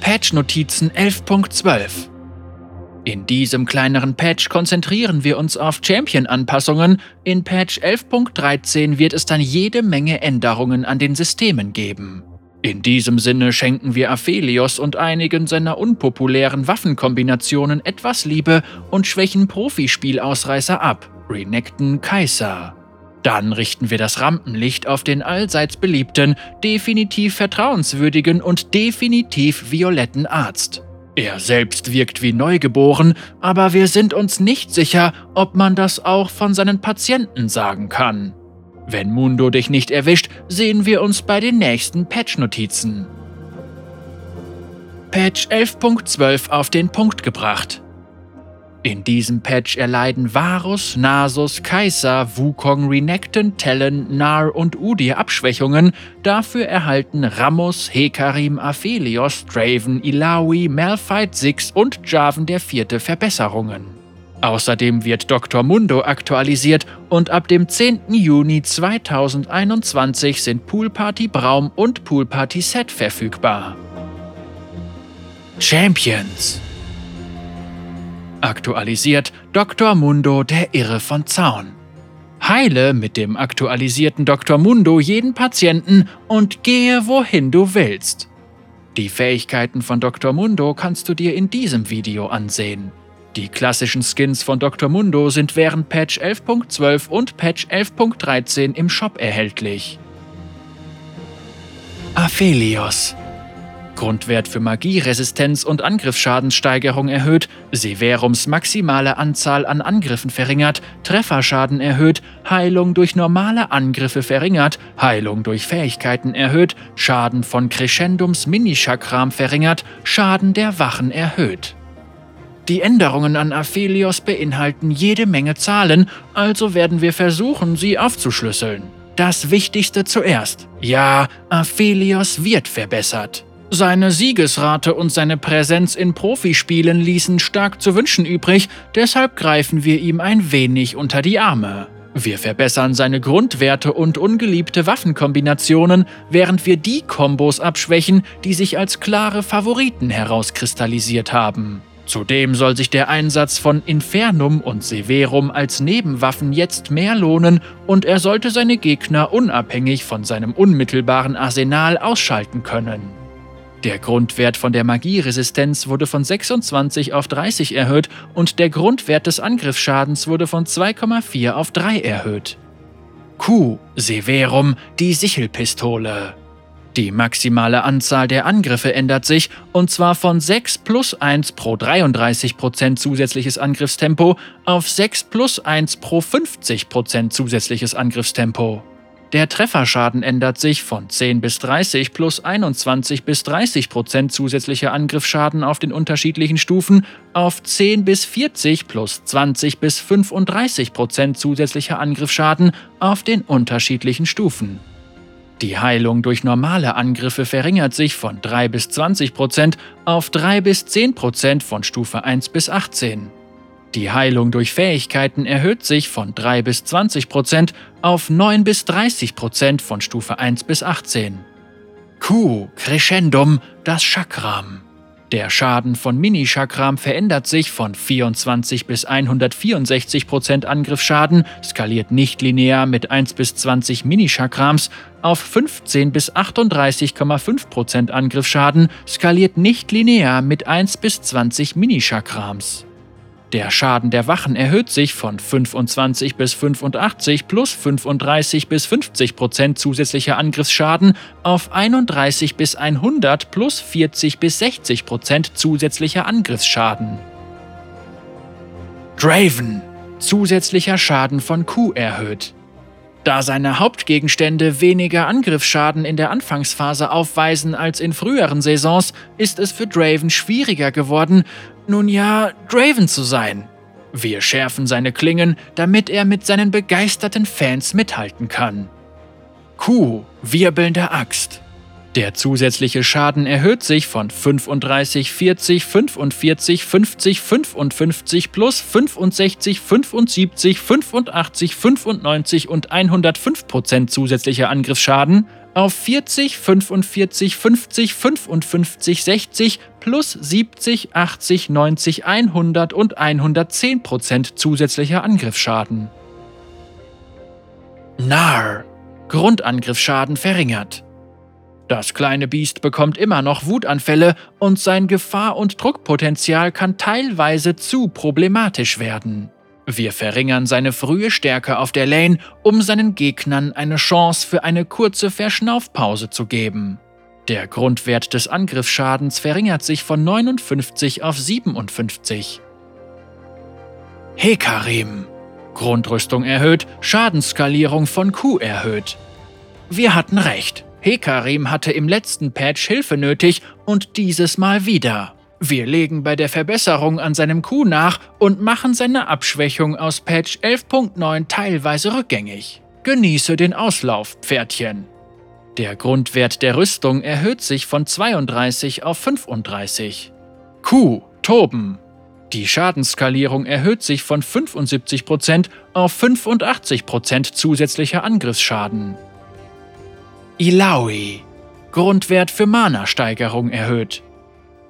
Patch-Notizen 11.12 in diesem kleineren Patch konzentrieren wir uns auf Champion-Anpassungen. In Patch 11.13 wird es dann jede Menge Änderungen an den Systemen geben. In diesem Sinne schenken wir Aphelios und einigen seiner unpopulären Waffenkombinationen etwas Liebe und schwächen Profispielausreißer ab, renekten Kaiser. Dann richten wir das Rampenlicht auf den allseits beliebten, definitiv vertrauenswürdigen und definitiv violetten Arzt. Er selbst wirkt wie neugeboren, aber wir sind uns nicht sicher, ob man das auch von seinen Patienten sagen kann. Wenn Mundo dich nicht erwischt, sehen wir uns bei den nächsten Patch-Notizen. Patch 11.12 auf den Punkt gebracht. In diesem Patch erleiden Varus, Nasus, Kaiser, Wukong, Renekton, Talon, Nar und Udir Abschwächungen, dafür erhalten Ramos, Hekarim, Aphelios, Draven, Ilawi, Malphite, Six und Jarvan der Vierte Verbesserungen. Außerdem wird Dr. Mundo aktualisiert und ab dem 10. Juni 2021 sind Poolparty Braum und Poolparty Set verfügbar. Champions Aktualisiert Dr. Mundo der Irre von Zaun. Heile mit dem aktualisierten Dr. Mundo jeden Patienten und gehe wohin du willst. Die Fähigkeiten von Dr. Mundo kannst du dir in diesem Video ansehen. Die klassischen Skins von Dr. Mundo sind während Patch 11.12 und Patch 11.13 im Shop erhältlich. Aphelios Grundwert für Magieresistenz und Angriffsschadenssteigerung erhöht, Severums maximale Anzahl an Angriffen verringert, Trefferschaden erhöht, Heilung durch normale Angriffe verringert, Heilung durch Fähigkeiten erhöht, Schaden von Crescendums Minichakram verringert, Schaden der Wachen erhöht. Die Änderungen an Aphelios beinhalten jede Menge Zahlen, also werden wir versuchen, sie aufzuschlüsseln. Das Wichtigste zuerst. Ja, Aphelios wird verbessert. Seine Siegesrate und seine Präsenz in Profispielen ließen stark zu wünschen übrig, deshalb greifen wir ihm ein wenig unter die Arme. Wir verbessern seine Grundwerte und ungeliebte Waffenkombinationen, während wir die Kombos abschwächen, die sich als klare Favoriten herauskristallisiert haben. Zudem soll sich der Einsatz von Infernum und Severum als Nebenwaffen jetzt mehr lohnen und er sollte seine Gegner unabhängig von seinem unmittelbaren Arsenal ausschalten können. Der Grundwert von der Magieresistenz wurde von 26 auf 30 erhöht und der Grundwert des Angriffsschadens wurde von 2,4 auf 3 erhöht. Q. Severum, die Sichelpistole. Die maximale Anzahl der Angriffe ändert sich, und zwar von 6 plus 1 pro 33% zusätzliches Angriffstempo auf 6 plus 1 pro 50% zusätzliches Angriffstempo. Der Trefferschaden ändert sich von 10 bis 30 plus 21 bis 30 Prozent zusätzlicher Angriffsschaden auf den unterschiedlichen Stufen auf 10 bis 40 plus 20 bis 35 Prozent zusätzlicher Angriffsschaden auf den unterschiedlichen Stufen. Die Heilung durch normale Angriffe verringert sich von 3 bis 20 Prozent auf 3 bis 10 Prozent von Stufe 1 bis 18. Die Heilung durch Fähigkeiten erhöht sich von 3 bis 20 Prozent auf 9 bis 30 Prozent von Stufe 1 bis 18. Q, Crescendum, das Chakram. Der Schaden von Mini-Chakram verändert sich von 24 bis 164 Prozent Angriffsschaden, skaliert nicht linear mit 1 bis 20 Mini-Chakrams, auf 15 bis 38,5 Prozent Angriffsschaden, skaliert nicht linear mit 1 bis 20 Mini-Chakrams. Der Schaden der Wachen erhöht sich von 25 bis 85 plus 35 bis 50 Prozent zusätzlicher Angriffsschaden auf 31 bis 100 plus 40 bis 60 Prozent zusätzlicher Angriffsschaden. Draven. Zusätzlicher Schaden von Q erhöht. Da seine Hauptgegenstände weniger Angriffsschaden in der Anfangsphase aufweisen als in früheren Saisons, ist es für Draven schwieriger geworden, nun ja, Draven zu sein. Wir schärfen seine Klingen, damit er mit seinen begeisterten Fans mithalten kann. Q, wirbelnde Axt. Der zusätzliche Schaden erhöht sich von 35, 40, 45, 50, 55 plus 65, 75, 85, 95 und 105 Prozent zusätzlicher Angriffsschaden auf 40, 45, 50, 55, 60 plus 70, 80, 90, 100 und 110 Prozent zusätzlicher Angriffsschaden. Nar. Grundangriffsschaden verringert. Das kleine Biest bekommt immer noch Wutanfälle und sein Gefahr- und Druckpotenzial kann teilweise zu problematisch werden. Wir verringern seine frühe Stärke auf der Lane, um seinen Gegnern eine Chance für eine kurze Verschnaufpause zu geben. Der Grundwert des Angriffsschadens verringert sich von 59 auf 57. Hekarim. Grundrüstung erhöht, Schadensskalierung von Q erhöht. Wir hatten recht. Hekarim hatte im letzten Patch Hilfe nötig und dieses Mal wieder. Wir legen bei der Verbesserung an seinem Q nach und machen seine Abschwächung aus Patch 11.9 teilweise rückgängig. Genieße den Auslauf, Pferdchen. Der Grundwert der Rüstung erhöht sich von 32 auf 35. Q, Toben. Die Schadensskalierung erhöht sich von 75% auf 85% zusätzlicher Angriffsschaden. Ilaoi. Grundwert für Mana-Steigerung erhöht.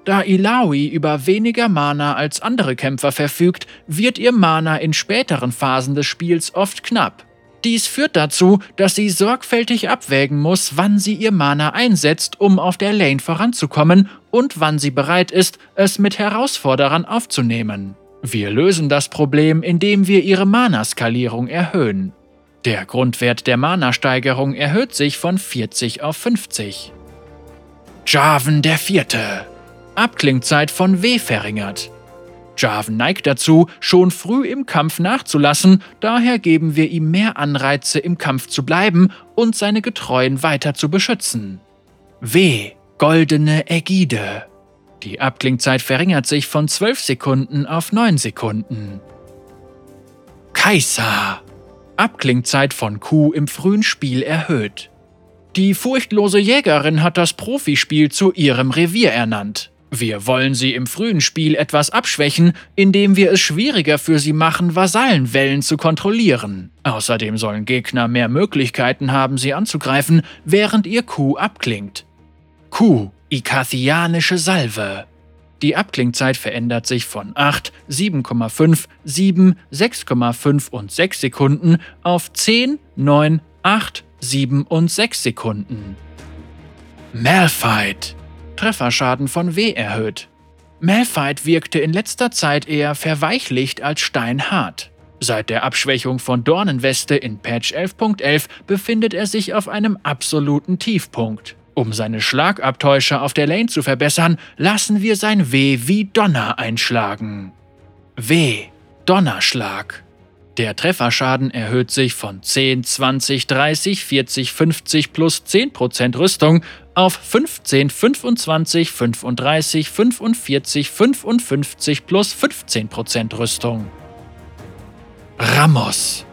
Da Ilaoi über weniger Mana als andere Kämpfer verfügt, wird ihr Mana in späteren Phasen des Spiels oft knapp. Dies führt dazu, dass sie sorgfältig abwägen muss, wann sie ihr Mana einsetzt, um auf der Lane voranzukommen und wann sie bereit ist, es mit Herausforderern aufzunehmen. Wir lösen das Problem, indem wir ihre Mana-Skalierung erhöhen. Der Grundwert der Mana-Steigerung erhöht sich von 40 auf 50. Jarvan der Vierte Abklingzeit von W verringert. Jarvan neigt dazu, schon früh im Kampf nachzulassen, daher geben wir ihm mehr Anreize, im Kampf zu bleiben und seine Getreuen weiter zu beschützen. W. Goldene Ägide. Die Abklingzeit verringert sich von 12 Sekunden auf 9 Sekunden. Kaiser. Abklingzeit von Q im frühen Spiel erhöht. Die furchtlose Jägerin hat das Profispiel zu ihrem Revier ernannt. Wir wollen sie im frühen Spiel etwas abschwächen, indem wir es schwieriger für sie machen, Vasallenwellen zu kontrollieren. Außerdem sollen Gegner mehr Möglichkeiten haben, sie anzugreifen, während ihr Q abklingt. Q, Ikathianische Salve. Die Abklingzeit verändert sich von 8, 7,5, 7, 6,5 und 6 Sekunden auf 10, 9, 8, 7 und 6 Sekunden. Malphite Trefferschaden von W erhöht. Malphite wirkte in letzter Zeit eher verweichlicht als steinhart. Seit der Abschwächung von Dornenweste in Patch 11.11 befindet er sich auf einem absoluten Tiefpunkt. Um seine Schlagabtäuscher auf der Lane zu verbessern, lassen wir sein W wie Donner einschlagen. W. Donnerschlag. Der Trefferschaden erhöht sich von 10, 20, 30, 40, 50 plus 10% Rüstung auf 15, 25, 35, 45, 55 plus 15% Rüstung. Ramos.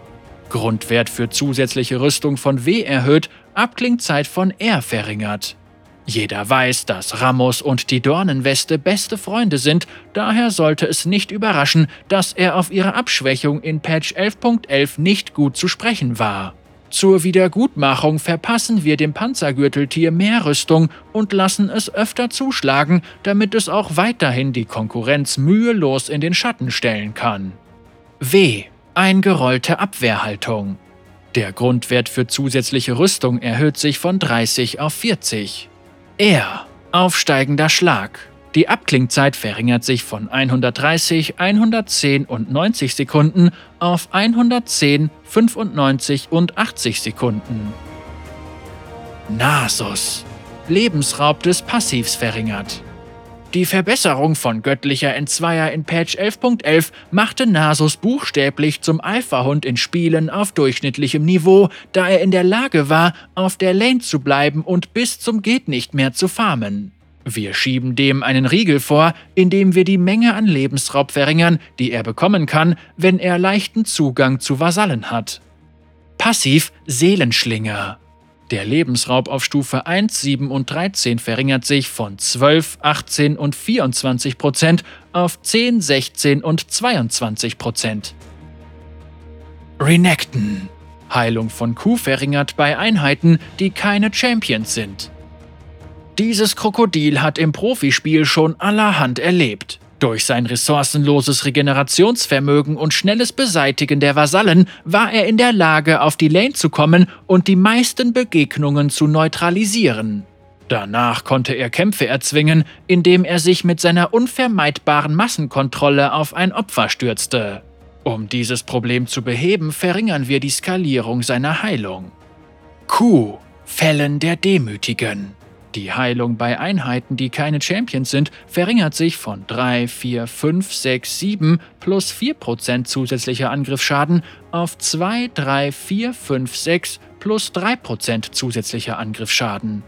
Grundwert für zusätzliche Rüstung von W erhöht, Abklingzeit von R verringert. Jeder weiß, dass Ramos und die Dornenweste beste Freunde sind, daher sollte es nicht überraschen, dass er auf ihre Abschwächung in Patch 11.11 .11 nicht gut zu sprechen war. Zur Wiedergutmachung verpassen wir dem Panzergürteltier mehr Rüstung und lassen es öfter zuschlagen, damit es auch weiterhin die Konkurrenz mühelos in den Schatten stellen kann. W. Eingerollte Abwehrhaltung. Der Grundwert für zusätzliche Rüstung erhöht sich von 30 auf 40. R. Aufsteigender Schlag. Die Abklingzeit verringert sich von 130, 110 und 90 Sekunden auf 110, 95 und 80 Sekunden. Nasus. Lebensraub des Passivs verringert. Die Verbesserung von göttlicher Entzweier in Patch 11.11 .11 machte Nasus buchstäblich zum Alpha-Hund in Spielen auf durchschnittlichem Niveau, da er in der Lage war, auf der Lane zu bleiben und bis zum Geht nicht mehr zu farmen. Wir schieben dem einen Riegel vor, indem wir die Menge an Lebensraub verringern, die er bekommen kann, wenn er leichten Zugang zu Vasallen hat. Passiv Seelenschlinger. Der Lebensraub auf Stufe 1, 7 und 13 verringert sich von 12, 18 und 24 Prozent auf 10, 16 und 22 Prozent. Renekton. Heilung von Q verringert bei Einheiten, die keine Champions sind. Dieses Krokodil hat im Profispiel schon allerhand erlebt. Durch sein ressourcenloses Regenerationsvermögen und schnelles Beseitigen der Vasallen war er in der Lage, auf die Lane zu kommen und die meisten Begegnungen zu neutralisieren. Danach konnte er Kämpfe erzwingen, indem er sich mit seiner unvermeidbaren Massenkontrolle auf ein Opfer stürzte. Um dieses Problem zu beheben, verringern wir die Skalierung seiner Heilung. Q. Fällen der Demütigen. Die Heilung bei Einheiten, die keine Champions sind, verringert sich von 3, 4, 5, 6, 7 plus 4% zusätzlicher Angriffsschaden auf 2, 3, 4, 5, 6 plus 3% zusätzlicher Angriffsschaden.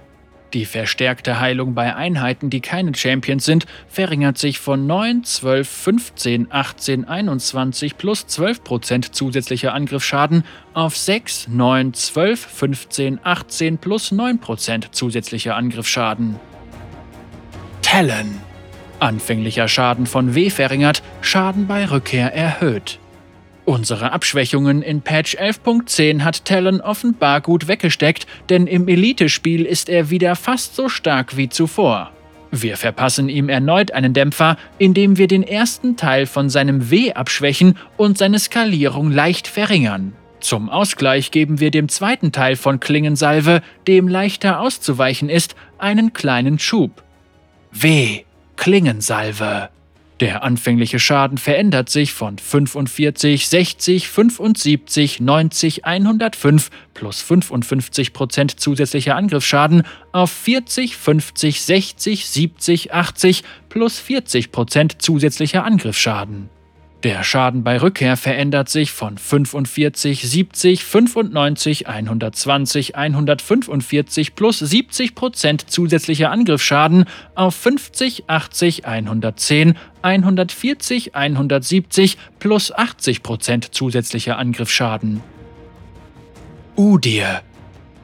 Die verstärkte Heilung bei Einheiten, die keine Champions sind, verringert sich von 9, 12, 15, 18, 21 plus 12% zusätzlicher Angriffsschaden auf 6, 9, 12, 15, 18 plus 9% zusätzlicher Angriffsschaden. Talon. Anfänglicher Schaden von W verringert, Schaden bei Rückkehr erhöht. Unsere Abschwächungen in Patch 11.10 hat Talon offenbar gut weggesteckt, denn im Elite-Spiel ist er wieder fast so stark wie zuvor. Wir verpassen ihm erneut einen Dämpfer, indem wir den ersten Teil von seinem W abschwächen und seine Skalierung leicht verringern. Zum Ausgleich geben wir dem zweiten Teil von Klingensalve, dem leichter auszuweichen ist, einen kleinen Schub. W. Klingensalve. Der anfängliche Schaden verändert sich von 45, 60, 75, 90, 105 plus 55% zusätzlicher Angriffsschaden auf 40, 50, 60, 70, 80 plus 40% zusätzlicher Angriffsschaden. Der Schaden bei Rückkehr verändert sich von 45, 70, 95, 120, 145 plus 70% zusätzlicher Angriffsschaden auf 50, 80, 110, 140, 170 plus 80% zusätzlicher Angriffsschaden. Udir.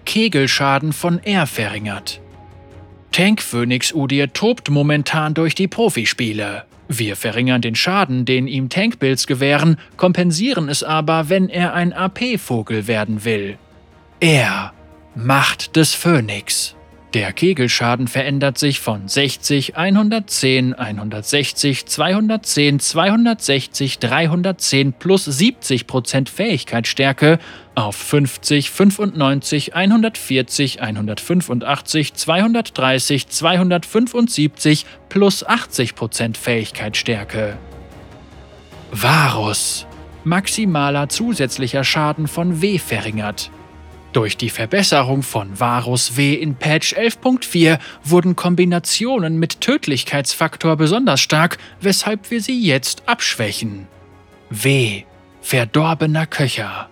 Kegelschaden von R verringert. Tank Phoenix Udir tobt momentan durch die Profispiele. Wir verringern den Schaden, den ihm Tankbuilds gewähren, kompensieren es aber, wenn er ein AP-Vogel werden will. Er, Macht des Phönix. Der Kegelschaden verändert sich von 60, 110, 160, 210, 260, 310 plus 70% Fähigkeitsstärke auf 50, 95, 140, 185, 230, 275 plus 80% Fähigkeitsstärke. Varus. Maximaler zusätzlicher Schaden von W verringert. Durch die Verbesserung von Varus W in Patch 11.4 wurden Kombinationen mit Tödlichkeitsfaktor besonders stark, weshalb wir sie jetzt abschwächen. W. Verdorbener Köcher.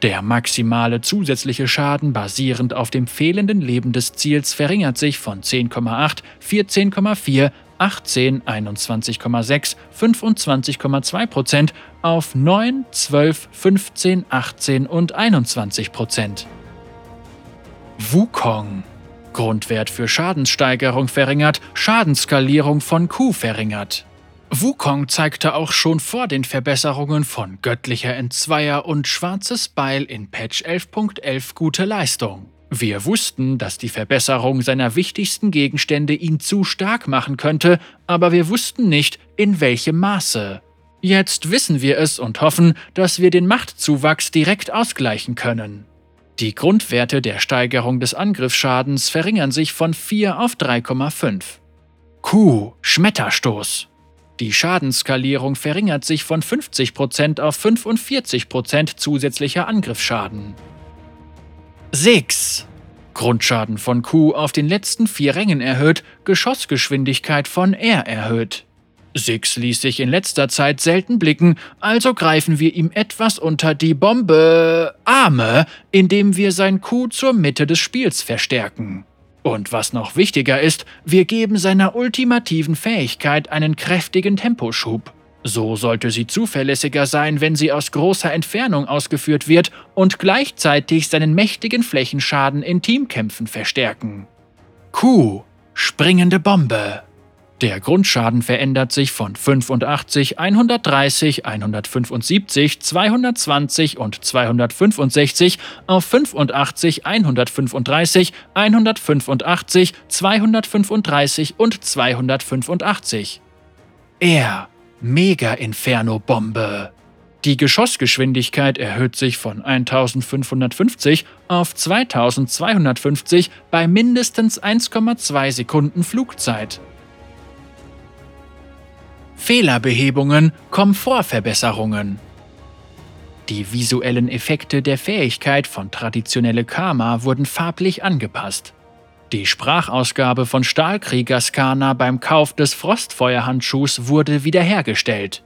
Der maximale zusätzliche Schaden basierend auf dem fehlenden Leben des Ziels verringert sich von 10,8, 14,4, 18, 21,6, 25,2 Prozent auf 9, 12, 15, 18 und 21 Prozent. Wukong. Grundwert für Schadenssteigerung verringert, Schadensskalierung von Q verringert. Wukong zeigte auch schon vor den Verbesserungen von Göttlicher Entzweier und Schwarzes Beil in Patch 11.11 .11 gute Leistung. Wir wussten, dass die Verbesserung seiner wichtigsten Gegenstände ihn zu stark machen könnte, aber wir wussten nicht, in welchem Maße. Jetzt wissen wir es und hoffen, dass wir den Machtzuwachs direkt ausgleichen können. Die Grundwerte der Steigerung des Angriffsschadens verringern sich von 4 auf 3,5. Q. Schmetterstoß. Die Schadensskalierung verringert sich von 50% auf 45% zusätzlicher Angriffsschaden. 6. Grundschaden von Q auf den letzten vier Rängen erhöht, Geschossgeschwindigkeit von R erhöht. Six ließ sich in letzter Zeit selten blicken, also greifen wir ihm etwas unter die Bombe Arme, indem wir sein Q zur Mitte des Spiels verstärken. Und was noch wichtiger ist, wir geben seiner ultimativen Fähigkeit einen kräftigen Temposchub. So sollte sie zuverlässiger sein, wenn sie aus großer Entfernung ausgeführt wird und gleichzeitig seinen mächtigen Flächenschaden in Teamkämpfen verstärken. Q. Springende Bombe. Der Grundschaden verändert sich von 85, 130, 175, 220 und 265 auf 85, 135, 185, 235 und 285. Er, Mega-Inferno-Bombe. Die Geschossgeschwindigkeit erhöht sich von 1550 auf 2250 bei mindestens 1,2 Sekunden Flugzeit. Fehlerbehebungen, Komfortverbesserungen. Die visuellen Effekte der Fähigkeit von traditionelle Karma wurden farblich angepasst. Die Sprachausgabe von Stahlkrieger Skana beim Kauf des Frostfeuerhandschuhs wurde wiederhergestellt.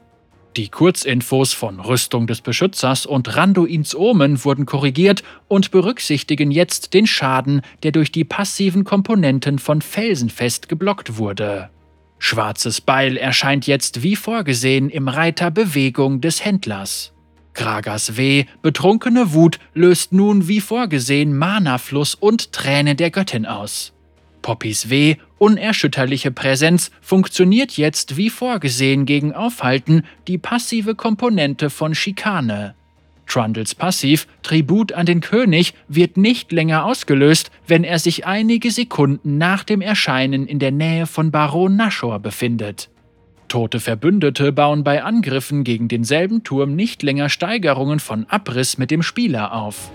Die Kurzinfos von Rüstung des Beschützers und Randuins Omen wurden korrigiert und berücksichtigen jetzt den Schaden, der durch die passiven Komponenten von Felsenfest geblockt wurde. Schwarzes Beil erscheint jetzt wie vorgesehen im Reiter Bewegung des Händlers. Gragas Weh, betrunkene Wut, löst nun wie vorgesehen Manafluss und Träne der Göttin aus. Poppys Weh, unerschütterliche Präsenz, funktioniert jetzt wie vorgesehen gegen Aufhalten, die passive Komponente von Schikane. Trundles Passiv Tribut an den König wird nicht länger ausgelöst, wenn er sich einige Sekunden nach dem Erscheinen in der Nähe von Baron Nashor befindet. Tote Verbündete bauen bei Angriffen gegen denselben Turm nicht länger Steigerungen von Abriss mit dem Spieler auf.